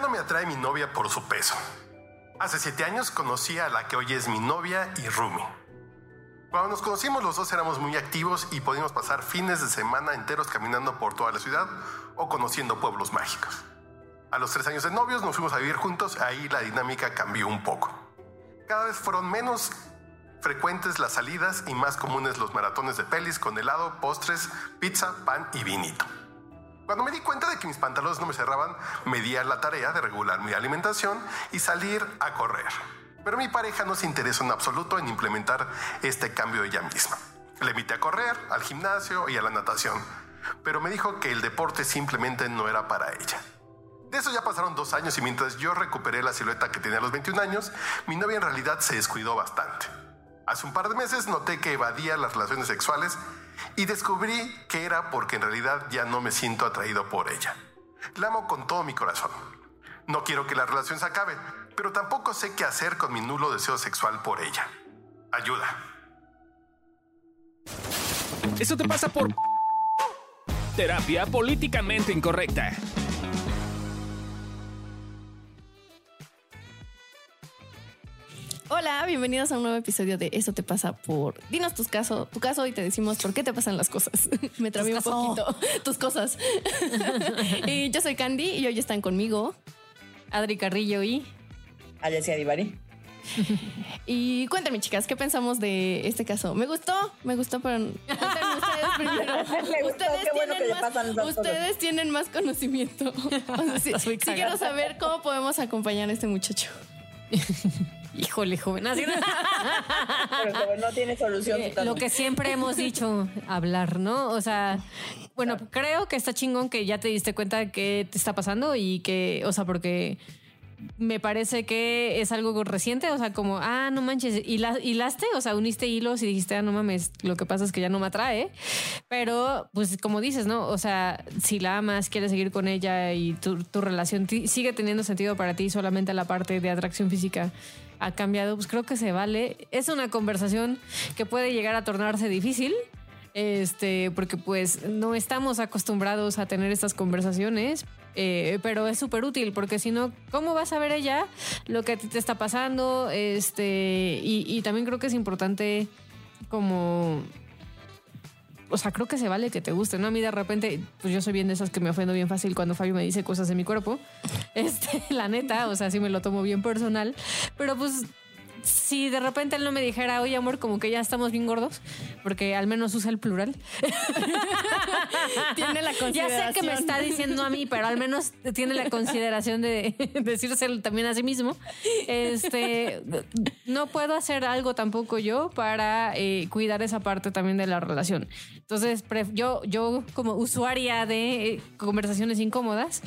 No me atrae mi novia por su peso. Hace siete años conocí a la que hoy es mi novia y Rumi. Cuando nos conocimos los dos éramos muy activos y podíamos pasar fines de semana enteros caminando por toda la ciudad o conociendo pueblos mágicos. A los tres años de novios nos fuimos a vivir juntos, ahí la dinámica cambió un poco. Cada vez fueron menos frecuentes las salidas y más comunes los maratones de pelis con helado, postres, pizza, pan y vinito. Cuando me di cuenta de que mis pantalones no me cerraban, me di a la tarea de regular mi alimentación y salir a correr. Pero mi pareja no se interesó en absoluto en implementar este cambio ella misma. Le invité a correr, al gimnasio y a la natación, pero me dijo que el deporte simplemente no era para ella. De eso ya pasaron dos años y mientras yo recuperé la silueta que tenía a los 21 años, mi novia en realidad se descuidó bastante. Hace un par de meses noté que evadía las relaciones sexuales y descubrí que era porque en realidad ya no me siento atraído por ella. La amo con todo mi corazón. No quiero que la relación se acabe, pero tampoco sé qué hacer con mi nulo deseo sexual por ella. Ayuda. Eso te pasa por terapia políticamente incorrecta. Hola, bienvenidos a un nuevo episodio de Eso te pasa por. Dinos tus casos, tu caso y te decimos por qué te pasan las cosas. Me trabé un poquito. Tus cosas. y yo soy Candy y hoy están conmigo Adri Carrillo y Alessia Divari. y cuéntame, chicas, ¿qué pensamos de este caso? Me gustó, me gustó, pero ustedes primero. ustedes, tienen, más, ustedes tienen más conocimiento. sí, sí quiero saber cómo podemos acompañar a este muchacho. Híjole, joven. Pero joven no tiene solución. Eh, lo que siempre hemos dicho, hablar, ¿no? O sea, bueno, creo que está chingón que ya te diste cuenta de qué te está pasando y que, o sea, porque me parece que es algo reciente, o sea, como, ah, no manches, hilaste, o sea, uniste hilos y dijiste, ah, no mames, lo que pasa es que ya no me atrae, pero pues como dices, ¿no? O sea, si la amas, quieres seguir con ella y tu, tu relación sigue teniendo sentido para ti, solamente la parte de atracción física ha cambiado, pues creo que se vale. Es una conversación que puede llegar a tornarse difícil, este, porque pues no estamos acostumbrados a tener estas conversaciones, eh, pero es súper útil porque si no, ¿cómo vas a ver ella lo que a ti te está pasando? Este, y, y también creo que es importante como o sea, creo que se vale que te guste, ¿no? A mí de repente, pues yo soy bien de esas que me ofendo bien fácil cuando Fabio me dice cosas de mi cuerpo. Este, la neta, o sea, sí me lo tomo bien personal, pero pues si de repente él no me dijera, oye amor, como que ya estamos bien gordos, porque al menos usa el plural. tiene la consideración. Ya sé que me está diciendo a mí, pero al menos tiene la consideración de decírselo también a sí mismo. Este, no puedo hacer algo tampoco yo para eh, cuidar esa parte también de la relación. Entonces, yo, yo como usuaria de eh, conversaciones incómodas,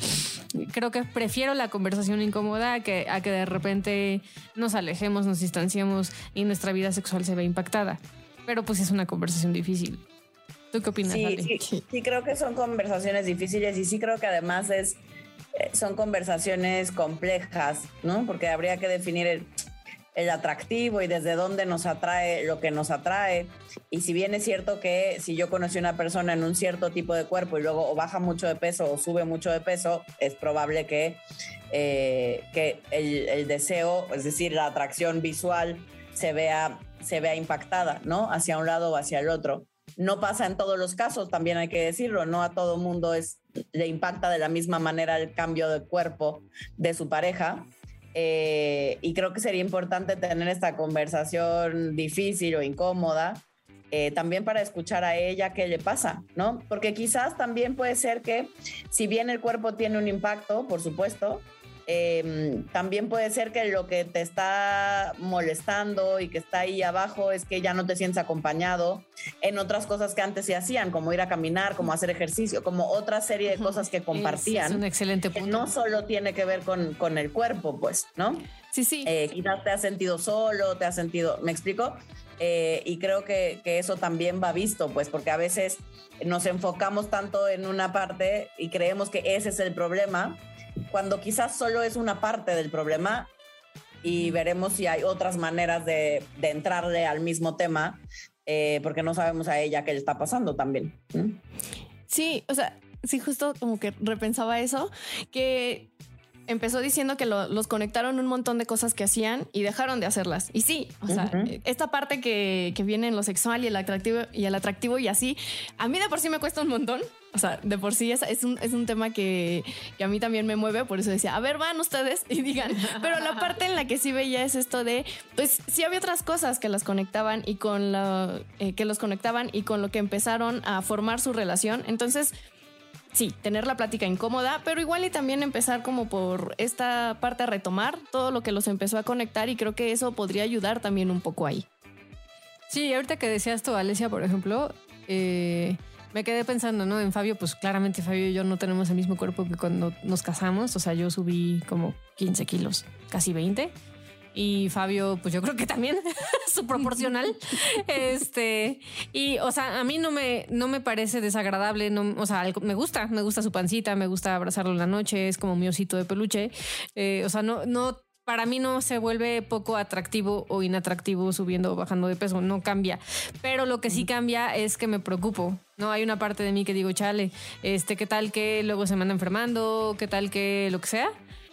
creo que prefiero la conversación incómoda a que, a que de repente nos alejemos, nos distanciamos y nuestra vida sexual se ve impactada. Pero pues es una conversación difícil. ¿Tú qué opinas? Sí, sí, creo que son conversaciones difíciles y sí creo que además es, eh, son conversaciones complejas, ¿no? Porque habría que definir el, el atractivo y desde dónde nos atrae lo que nos atrae. Y si bien es cierto que si yo conocí a una persona en un cierto tipo de cuerpo y luego o baja mucho de peso o sube mucho de peso, es probable que, eh, que el, el, deseo, es decir, la atracción visual, se vea, se vea impactada, ¿no? Hacia un lado o hacia el otro. No pasa en todos los casos, también hay que decirlo, no a todo mundo es, le impacta de la misma manera el cambio de cuerpo de su pareja. Eh, y creo que sería importante tener esta conversación difícil o incómoda, eh, también para escuchar a ella qué le pasa, ¿no? Porque quizás también puede ser que si bien el cuerpo tiene un impacto, por supuesto, eh, también puede ser que lo que te está molestando y que está ahí abajo es que ya no te sientes acompañado en otras cosas que antes se hacían, como ir a caminar, como hacer ejercicio, como otra serie de cosas que compartían. Es, un excelente punto. no solo tiene que ver con, con el cuerpo, pues, ¿no? Sí, sí. Eh, quizás te has sentido solo, te has sentido, ¿me explico? Eh, y creo que, que, eso también va visto, pues, porque a veces nos enfocamos tanto en una parte y creemos que ese es el problema cuando quizás solo es una parte del problema y veremos si hay otras maneras de, de entrarle al mismo tema, eh, porque no sabemos a ella qué le está pasando también. Sí, o sea, sí, justo como que repensaba eso, que empezó diciendo que los conectaron un montón de cosas que hacían y dejaron de hacerlas. Y sí, o sea, esta parte que, viene en lo sexual y el atractivo y el atractivo y así, a mí de por sí me cuesta un montón. O sea, de por sí es, es, un, es un tema que, a mí también me mueve, por eso decía, a ver, van ustedes y digan, pero la parte en la que sí veía es esto de, pues sí había otras cosas que las conectaban y con la, eh, que los conectaban y con lo que empezaron a formar su relación. Entonces, sí, tener la plática incómoda, pero igual y también empezar como por esta parte a retomar todo lo que los empezó a conectar y creo que eso podría ayudar también un poco ahí. Sí, ahorita que decías tú, Alesia, por ejemplo, eh, me quedé pensando, ¿no? En Fabio, pues claramente Fabio y yo no tenemos el mismo cuerpo que cuando nos casamos, o sea, yo subí como 15 kilos, casi 20 y Fabio, pues yo creo que también su proporcional. este, y o sea, a mí no me, no me parece desagradable, no, o sea, me gusta, me gusta su pancita, me gusta abrazarlo en la noche, es como mi osito de peluche. Eh, o sea, no, no, para mí no se vuelve poco atractivo o inatractivo subiendo o bajando de peso, no cambia. Pero lo que sí cambia es que me preocupo. No hay una parte de mí que digo, chale, este, ¿qué tal que luego se me enfermando? ¿Qué tal que lo que sea?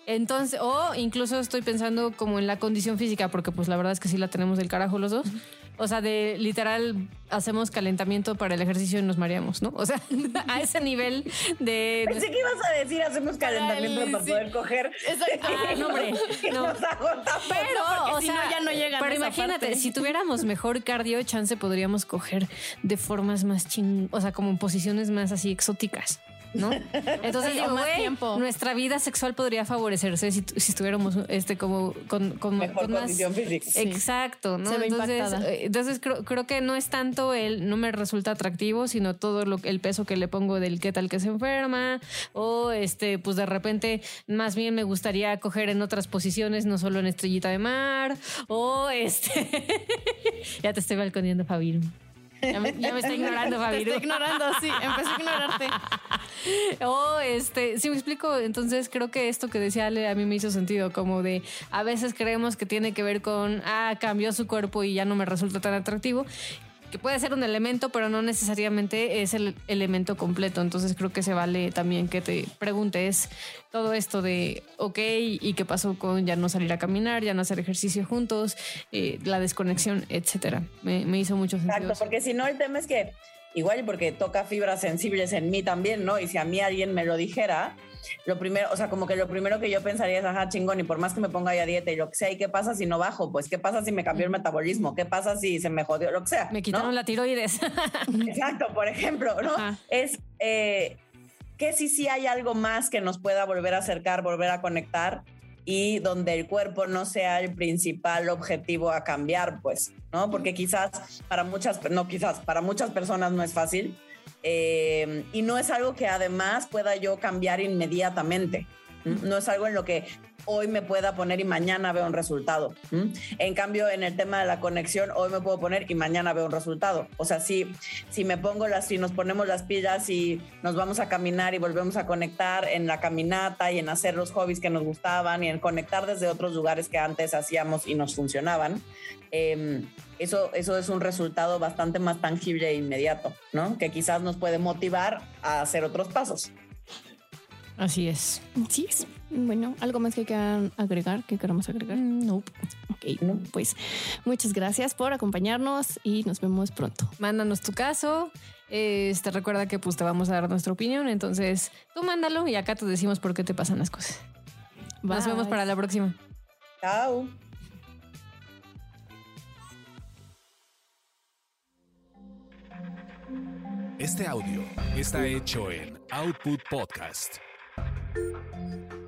Entonces, o incluso estoy pensando como en la condición física, porque pues la verdad es que sí la tenemos del carajo los dos. O sea, de literal hacemos calentamiento para el ejercicio y nos mareamos, ¿no? O sea, a ese nivel de. Pensé que ibas a decir hacemos calentamiento para, poder coger. Exacto. Ah, no, hombre. No. Pero, o sea, ya no llega. Pero imagínate, si tuviéramos mejor cardio, chance podríamos coger de formas más ching, o sea, como en posiciones más así exóticas. ¿No? Entonces digo, tiempo. nuestra vida sexual podría favorecerse si, si estuviéramos este como con, con, Mejor condición física. Exacto, ¿no? entonces, eh, entonces creo, creo, que no es tanto el no me resulta atractivo, sino todo lo, el peso que le pongo del qué tal que se enferma o este pues de repente más bien me gustaría coger en otras posiciones, no solo en estrellita de mar o este ya te estoy balconeando, Fabio. Ya me, está ignorando, Fabi. Te estoy ignorando, sí, empecé a ignorarte. Oh, este, sí me explico. Entonces creo que esto que decía Ale a mí me hizo sentido, como de a veces creemos que tiene que ver con, ah, cambió su cuerpo y ya no me resulta tan atractivo que puede ser un elemento, pero no necesariamente es el elemento completo. Entonces creo que se vale también que te preguntes todo esto de, ok, ¿y qué pasó con ya no salir a caminar, ya no hacer ejercicio juntos, eh, la desconexión, etcétera? Me, me hizo mucho sentido. Exacto, porque si no, el tema es que igual porque toca fibras sensibles en mí también, ¿no? Y si a mí alguien me lo dijera, lo primero, o sea, como que lo primero que yo pensaría es, ajá, chingón, y por más que me ponga ya dieta y lo que sea, ¿y qué pasa si no bajo? Pues, ¿qué pasa si me cambió el metabolismo? ¿Qué pasa si se me jodió? Lo que sea. Me quitaron la tiroides. Exacto, por ejemplo, ¿no? Es eh, que si sí hay algo más que nos pueda volver a acercar, volver a conectar y donde el cuerpo no sea el principal objetivo a cambiar, pues, ¿no? Porque quizás para muchas, no quizás, para muchas personas no es fácil eh, y no es algo que además pueda yo cambiar inmediatamente. No es algo en lo que hoy me pueda poner y mañana veo un resultado. En cambio, en el tema de la conexión, hoy me puedo poner y mañana veo un resultado. O sea, si, si me pongo las, si nos ponemos las pilas y nos vamos a caminar y volvemos a conectar en la caminata y en hacer los hobbies que nos gustaban y en conectar desde otros lugares que antes hacíamos y nos funcionaban, em, eso, eso es un resultado bastante más tangible e inmediato, ¿no? Que quizás nos puede motivar a hacer otros pasos. Así es. Sí, es. Bueno, ¿algo más que quieran agregar? ¿Que queramos agregar? Mm, no. Ok, pues muchas gracias por acompañarnos y nos vemos pronto. Mándanos tu caso. Este recuerda que pues te vamos a dar nuestra opinión. Entonces tú mándalo y acá te decimos por qué te pasan las cosas. Nos vemos para la próxima. Chao. Este audio está hecho en Output Podcast. うん。